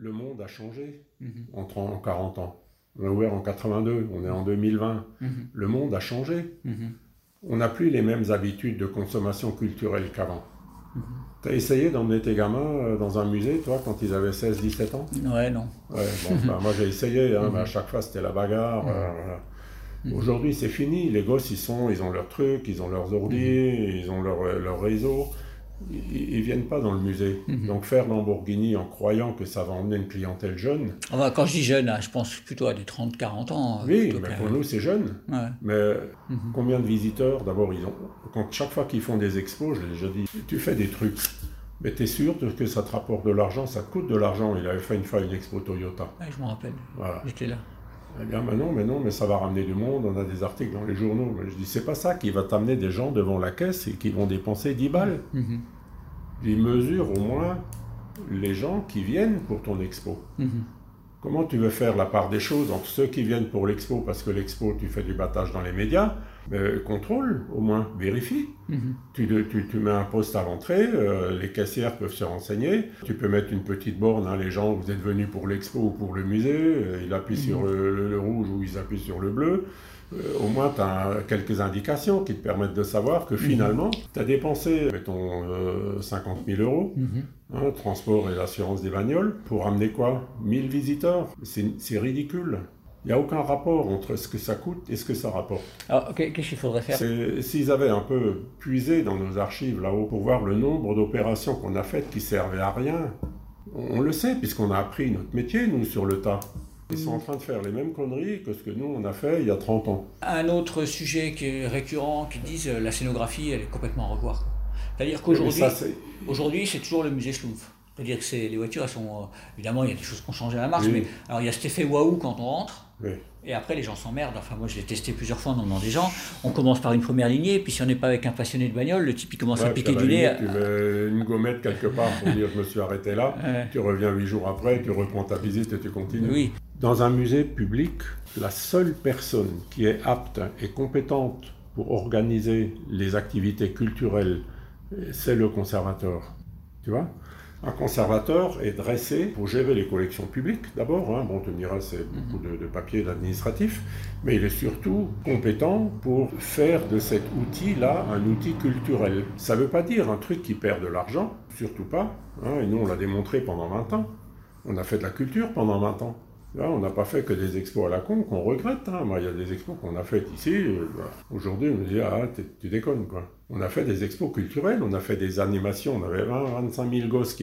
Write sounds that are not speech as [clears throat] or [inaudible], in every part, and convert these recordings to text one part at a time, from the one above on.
le monde a changé Mhm. en 30, en 40 ans. On a ouvert en 82, on est en 2020. Mhm. Le monde a changé. Mhm. On n'a plus les mêmes habitudes de consommation culturelle qu'avant. Mhm. T'as essayé d'emmener tes gamins euh, dans un musée, toi, quand ils avaient 16-17 ans? Ouais, non. Ouais, bon, [laughs] moi j'ai essayé, hein, mais à chaque fois c'était la bagarre. euh, voilà. Aujourd'hui c'est fini, les gosses ils sont, ils ont leurs trucs, ils ont leurs ordi, ils ont leur, leur réseau. Ils, ils viennent pas dans le musée. Mhm. Donc faire Lamborghini en croyant que ça va emmener une clientèle jeune, Enfin, quand je dis jeune, hein, je pense plutôt à des 30-40 ans. euh, oui, mais pour nous c'est jeune. Ouais. Mais Mhm. combien de visiteurs D'abord, ils ont. Quand chaque fois qu'ils font des expos, je l'ai déjà dit, tu fais des trucs. Mais tu es sûr que ça te rapporte de l'argent Ça te coûte de l'argent. Il avait fait une fois une expo Toyota. Ouais, je me rappelle. Voilà. J'étais là. Eh bien, mais non, mais non, mais ça va ramener du monde. On a des articles dans les journaux. Mais je dis, c'est pas ça qui va t'amener des gens devant la caisse et qui vont dépenser 10 balles. Mhm. Ils mesurent au moins les gens qui viennent pour ton expo. Mhm. Comment tu veux faire la part des choses entre ceux qui viennent pour l'expo, parce que l'expo, tu fais du battage dans les médias, mais contrôle, au moins, vérifie. Mhm. Tu, tu- tu mets un poste à l'entrée, euh, les caissières peuvent se renseigner. Tu peux mettre une petite borne, hein, les gens, vous êtes venus pour l'expo ou pour le musée, euh, ils appuient sur le, le- le rouge ou ils appuient sur le bleu. Euh, au moins, tu as quelques indications qui te permettent de savoir que finalement, tu as dépensé, mettons, euh, 50 000 euros, Mhm. hein, transport et l'assurance des bagnoles, pour amener quoi? 1000 visiteurs? C'est ridicule. Il n'y a aucun rapport entre ce que ça coûte et ce que ça rapporte. Alors, qu'est- qu'est-ce qu'il faudrait faire? S'ils avaient un peu puisé dans nos archives là-haut pour voir le nombre d'opérations qu'on a faites qui servaient à rien, on, le sait puisqu'on a appris notre métier, nous, sur le tas. Ils sont en train de faire les mêmes conneries que ce que nous, on a fait il y a 30 ans. Un autre sujet qui est récurrent, qui disent euh, la scénographie, elle est complètement à revoir. C'est-à-dire qu'aujourd'hui, aujourd'hui, c'est toujours le musée Schlumpf. C'est-à-dire que les voitures, elles sont. euh, évidemment, il y a des choses qui ont changé à la marche, Oui. mais alors il y a cet effet waouh quand on rentre. oui. Et après, les gens s'emmerdent. Enfin, moi, je l'ai testé plusieurs fois en emmenant des gens. On commence par une première lignée, puis si on n'est pas avec un passionné de bagnole, le type, il commence à piquer du nez. Tu mets une gommette quelque part pour dire je me suis arrêté là. [laughs] Ouais. Tu reviens huit jours après, tu reprends ta visite et tu continues. Oui. Dans un musée public, la seule personne qui est apte et compétente pour organiser les activités culturelles, c'est le conservateur. Tu vois? Un conservateur est dressé pour gérer les collections publiques d'abord. hein. Bon, tu me diras, c'est beaucoup de, de papier d'administratif, mais il est surtout compétent pour faire de cet outil-là un outil culturel. Ça ne veut pas dire un truc qui perd de l'argent, surtout pas. hein. Et nous, on l'a démontré pendant 20 ans. On a fait de la culture pendant 20 ans. Là, on n'a pas fait que des expos à la con qu'on regrette. hein. Moi, il y a des expos qu'on a faites ici. euh, bah, Aujourd'hui, on me dit, ah, tu déconnes, quoi. On a fait des expos culturelles, on a fait des animations. On avait 20, 25 000 gosses qui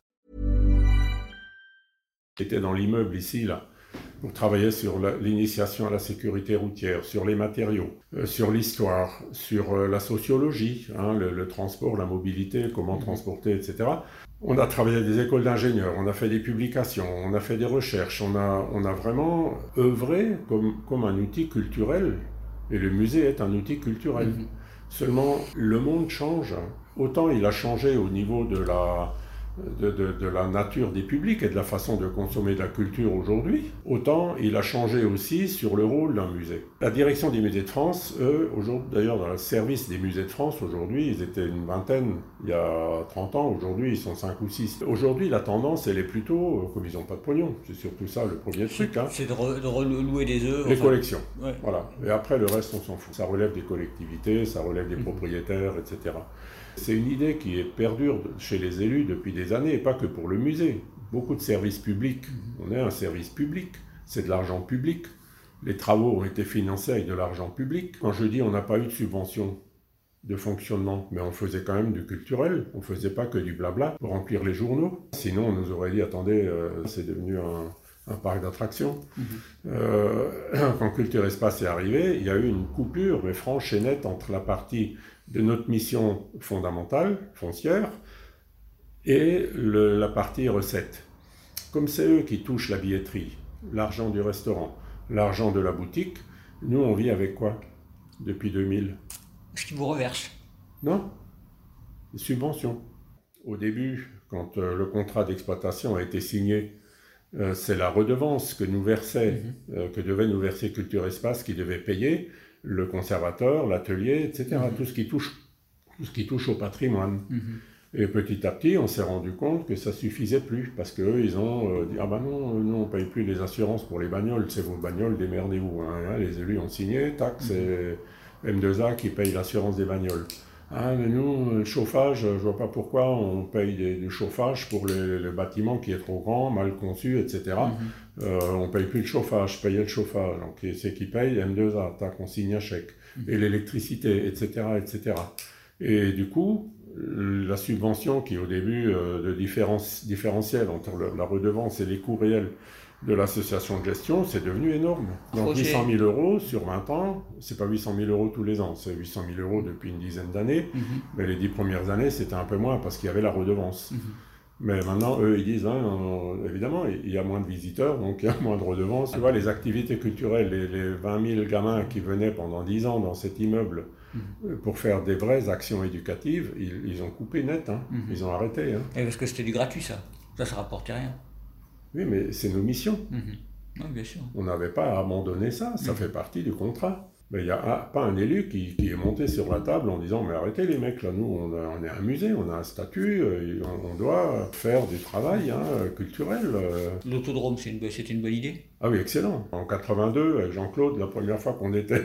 Étaient dans l'immeuble ici, là. On travaillait sur l'initiation à la sécurité routière, sur les matériaux, euh, sur l'histoire, sur euh, la sociologie, hein, le, le transport, la mobilité, comment transporter, etc. On a travaillé à des écoles d'ingénieurs, on a fait des publications, on a fait des recherches, on a, on a vraiment œuvré comme, comme un outil culturel. Et le musée est un outil culturel. Seulement, le monde change. Autant il a changé au niveau de la, de, de- de la nature des publics et de la façon de consommer de la culture aujourd'hui, autant il a changé aussi sur le rôle d'un musée. La direction des musées de France, eux, aujourd'hui, d'ailleurs dans le service des musées de France, aujourd'hui, ils étaient une vingtaine il y a 30 ans, aujourd'hui ils sont 5 ou 6. Aujourd'hui, la tendance, elle est plutôt, comme ils n'ont pas de pognon, c'est surtout ça le premier truc, hein, C'est de, re- de relouer des œufs. les enfin, collections. ouais. Voilà. Et après, le reste, on s'en fout. Ça relève des collectivités, ça relève des propriétaires, etc. C'est une idée qui est perdure chez les élus depuis des années, et pas que pour le musée. Beaucoup de services publics. On est un service public. C'est de l'argent public. Les travaux ont été financés avec de l'argent public. Quand je dis on n'a pas eu de subvention de fonctionnement, mais on faisait quand même du culturel, on faisait pas que du blabla pour remplir les journaux. Sinon, on nous aurait dit, attendez, euh, c'est devenu un, un parc d'attractions. Euh, [clears throat] quand Culture Espace est arrivé, il y a eu une coupure, mais franche et nette, entre la partie de notre mission fondamentale, foncière, et la partie recette. Comme c'est eux qui touchent la billetterie, l'argent du restaurant, l'argent de la boutique, nous on vit avec quoi depuis 2000 Ce qu'ils vous reversent Non, des subventions. Au début, quand euh, le contrat d'exploitation a été signé, euh, c'est la redevance que nous versait, mhm. euh, que devait nous verser Culture Espace, qui devait payer le conservateur, l'atelier, etc. Mhm. Tout ce qui touche, tout ce qui touche au patrimoine. Mhm. Et petit à petit, on s'est rendu compte que ça suffisait plus, parce qu'eux, ils ont dit, ah ben non, nous, on paye plus les assurances pour les bagnoles, c'est vos bagnoles, démerdez-vous. Hein. Les élus ont signé, tac, c'est M2A qui paye l'assurance des bagnoles. Ah, mais nous, le chauffage, je vois pas pourquoi on paye du chauffage pour le, bâtiment qui est trop grand, mal conçu, etc. Mhm. euh, on paye plus le chauffage, payer le chauffage. Donc c'est qui paye M2A, ta consigne à chèque. Mhm. Et l'électricité, etc., etc. Et du coup, la subvention qui au début euh, de différence, différentielle entre la redevance et les coûts réels de l'association de gestion, c'est devenu énorme. Donc 800 000 euros sur 20 ans, c'est pas 800 000 euros tous les ans, c'est 800 000 euros depuis une dizaine d'années. Mhm. Mais les dix premières années, c'était un peu moins parce qu'il y avait la redevance. Mhm. Mais maintenant, eux, ils disent, hein, évidemment, il y a moins de visiteurs, donc il y a moins de redevances. Tu vois, les activités culturelles, les, 20 000 gamins qui venaient pendant 10 ans dans cet immeuble mhm. pour faire des vraies actions éducatives, ils, ont coupé net, hein. ils ont arrêté. Hein. Et parce que c'était du gratuit, ça. Ça, ça rapportait rien. Oui, mais c'est nos missions. Mhm. bien sûr. On n'avait pas à abandonner ça, ça mhm. fait partie du contrat. Mais il n'y a pas un élu qui, est monté sur la table en disant Mais arrêtez les mecs, là, nous, on, est un musée, on a un statut, euh, on, doit faire du travail hein, culturel. Euh. L'autodrome, c'était une bonne idée Ah oui, excellent. En 82, avec Jean-Claude, la première fois qu'on était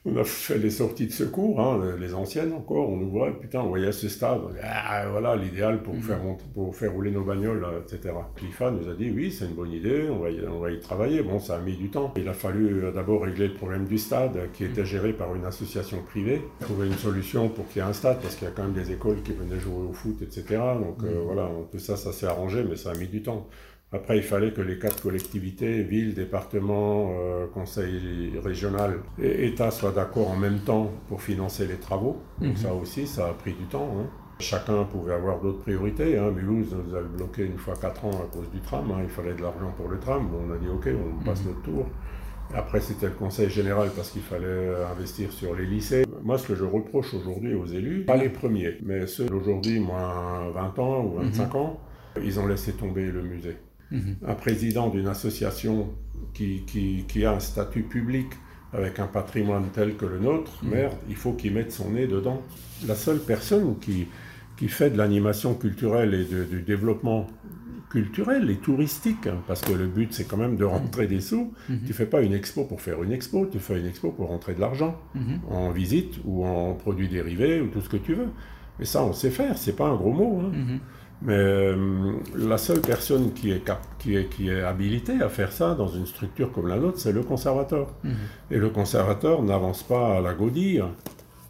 [laughs] on a fait les sorties de secours, hein, les anciennes encore, on nous voit, putain, on voyait ce stade, ah, voilà l'idéal pour, faire, pour faire rouler nos bagnoles, etc. Clifa nous a dit, oui, c'est une bonne idée, on va, y, on va y travailler. Bon, ça a mis du temps. Il a fallu euh, d'abord régler le problème du stade, qui était géré par une association privée, trouver une solution pour qu'il y ait un stade, parce qu'il y a quand même des écoles qui venaient jouer au foot, etc. Donc euh, mhm. voilà, tout ça, ça s'est arrangé, mais ça a mis du temps. Après, il fallait que les quatre collectivités, villes, départements, euh, conseil régional et État soient d'accord en même temps pour financer les travaux. Donc mhm. ça aussi, ça a pris du temps. Hein. Chacun pouvait avoir d'autres priorités. Hein. Mulhouse nous avait bloqué une fois quatre ans à cause du tram. Hein. Il fallait de l'argent pour le tram. on a dit OK, on passe mhm. notre tour. Après, c'était le conseil général parce qu'il fallait investir sur les lycées. Moi, ce que je reproche aujourd'hui aux élus, pas les premiers, mais ceux d'aujourd'hui, moins 20 ans ou 25 mhm. ans, ils ont laissé tomber le musée. Un président d'une association qui, qui, a un statut public avec un patrimoine tel que le nôtre, mhm. merde, il faut qu'il mette son nez dedans. La seule personne qui, qui fait de l'animation culturelle et du développement culturel et touristique, hein, parce que le but c'est quand même de rentrer des sous. Tu mhm. Tu fais pas une expo pour faire une expo, tu fais une expo pour rentrer de l'argent mhm. en visite ou en produits dérivés ou tout ce que tu veux. Mais ça on sait faire, c'est pas un gros mot. Hein. Mais euh, la seule personne qui est, qui, est, qui est habilitée à faire ça dans une structure comme la nôtre, c'est le conservateur. Mhm. Et le conservateur n'avance pas à la godille,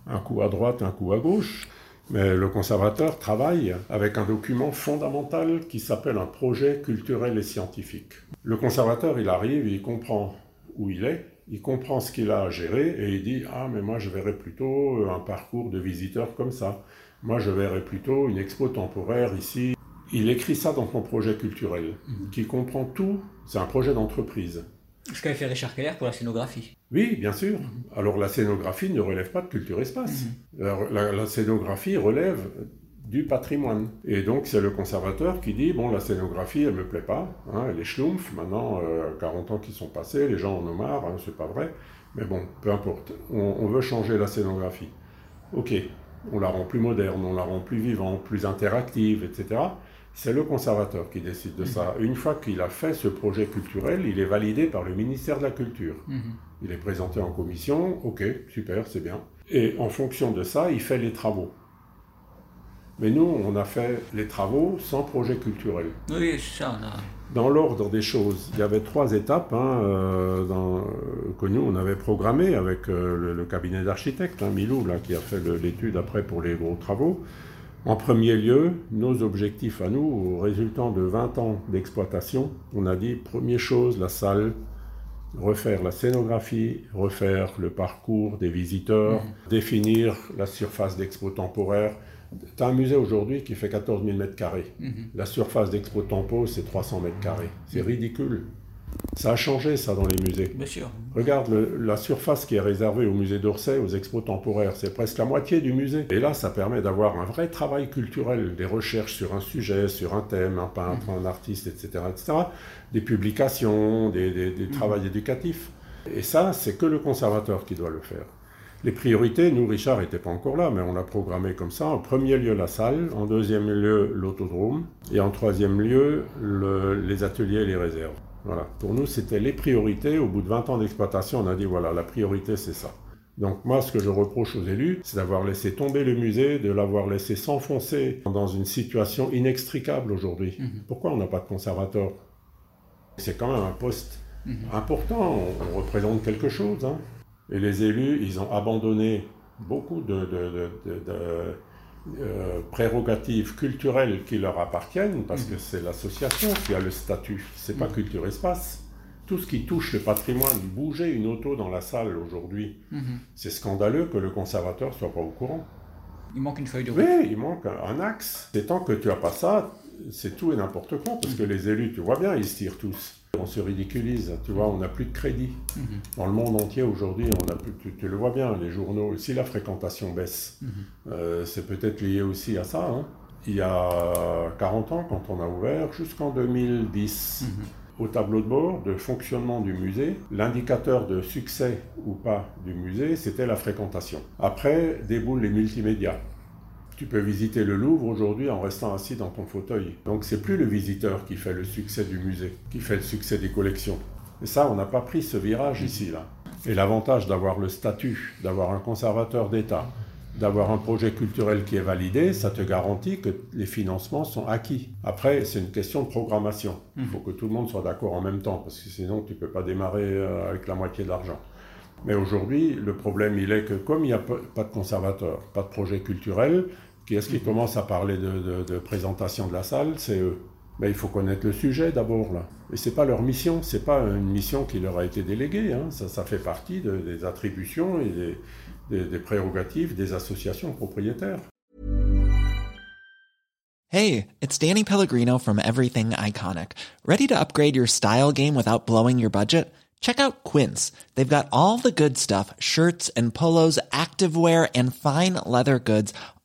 un coup à droite, un coup à gauche. Mais le conservateur travaille avec un document fondamental qui s'appelle un projet culturel et scientifique. Le conservateur, il arrive, il comprend où il est, il comprend ce qu'il a à gérer et il dit Ah, mais moi je verrais plutôt un parcours de visiteurs comme ça. Moi, je verrais plutôt une expo temporaire ici. Il écrit ça dans son projet culturel, mhm. qui comprend tout. C'est un projet d'entreprise. Ce qu'a fait Richard Keller pour la scénographie. Oui, bien sûr. Mhm. Alors la scénographie ne relève pas de culture espace. Mhm. la, scénographie relève du patrimoine. Et donc c'est le conservateur qui dit, bon, la scénographie, elle me plaît pas, hein, elle est schlumpf, maintenant, 40 euh, ans qui sont passés, les gens en ont marre, hein, c'est pas vrai, mais bon, peu importe, on veut changer la scénographie. Ok, on la rend plus moderne, on la rend plus vivante, plus interactive, etc. C'est le conservateur qui décide de ça. Une fois qu'il a fait ce projet culturel, il est validé par le ministère de la Culture. Mhm. Il est présenté en commission, ok, super, c'est bien. Et en fonction de ça, il fait les travaux. Mais nous, on a fait les travaux sans projet culturel. Oui, ça, on a dans l'ordre des choses. Il y avait trois étapes hein, euh, dans, que nous, on avait programmées avec euh, le, cabinet d'architectes, hein, Milou, là, qui a fait l'étude après pour les gros travaux. En premier lieu, nos objectifs à nous, résultant de 20 ans d'exploitation, on a dit, première chose, la salle, refaire la scénographie, refaire le parcours des visiteurs, mmh. définir la surface d'expo temporaire, Tu as un musée aujourd'hui qui fait 14 000 mètres carrés. La surface d'Expo Tempo, c'est 300 mètres carrés. C'est ridicule. Ça a changé, ça, dans les musées. Bien sûr. Regarde le- la surface qui est réservée au musée d'Orsay, aux expos temporaires, c'est presque la moitié du musée. Et là, ça permet d'avoir un vrai travail culturel, des recherches sur un sujet, sur un thème, un peintre, un artiste, etc., etc., des publications, des, des, des travaux éducatifs. Et ça, c'est que le conservateur qui doit le faire. Les priorités, nous, Richard n'était pas encore là, mais on l'a programmé comme ça. En premier lieu, la salle. En deuxième lieu, l'autodrome. Et en troisième lieu, le- les ateliers et les réserves. Voilà. Pour nous, c'était les priorités. Au bout de 20 ans d'exploitation, on a dit, voilà, la priorité, c'est ça. Donc moi, ce que je reproche aux élus, c'est d'avoir laissé tomber le musée, de l'avoir laissé s'enfoncer dans une situation inextricable aujourd'hui. Pourquoi on n'a pas de conservateur? C'est quand même un poste important, on, on représente quelque chose. hein. Et les élus, ils ont abandonné beaucoup de, de- de- de- de, euh, prérogatives culturelles qui leur appartiennent, parce que c'est l'association qui a le statut, c'est pas Culture Espace. Tout ce qui touche le patrimoine, bouger une auto dans la salle aujourd'hui, c'est scandaleux que le conservateur soit pas au courant. Il manque une feuille de route. Oui, il manque un, un axe. C'est tant que tu as pas ça, c'est tout et n'importe quoi, parce que les élus, tu vois bien, ils se tirent tous. On se ridiculise, tu vois, on n'a plus de crédit. Dans le monde entier aujourd'hui, on a plus, tu, tu le vois bien, les journaux, si la fréquentation baisse, euh, c'est peut-être lié aussi à ça. hein. Il y a 40 ans, quand on a ouvert, jusqu'en 2010, au tableau de bord de fonctionnement du musée, l'indicateur de succès ou pas du musée, c'était la fréquentation. Après, déboulent les multimédias. Tu peux visiter le Louvre aujourd'hui en restant assis dans ton fauteuil. Donc c'est plus le visiteur qui fait le succès du musée, qui fait le succès des collections. Et ça, on n'a pas pris ce virage ici, là. Et l'avantage d'avoir le statut, d'avoir un conservateur d'État, d'avoir un projet culturel qui est validé, ça te garantit que les financements sont acquis. Après, c'est une question de programmation. Il faut que tout le monde soit d'accord en même temps, parce que sinon, tu ne peux pas démarrer euh, avec la moitié de l'argent. Mais aujourd'hui, le problème, il est que comme il n'y a pas pas de conservateur, pas de projet culturel, qui est-ce qui commence à parler de, de- de présentation de la salle? C'est eux. Mais il faut connaître le sujet d'abord, là. Et c'est pas leur mission, c'est pas une mission qui leur a été déléguée. hein. Ça, ça fait partie de- des attributions et des, des- des prérogatives des associations propriétaires. Hey, it's Danny Pellegrino from Everything Iconic. Ready to upgrade your style game without blowing your budget? Check out Quince. They've got all the good stuff shirts and polos, activewear, and fine leather goods,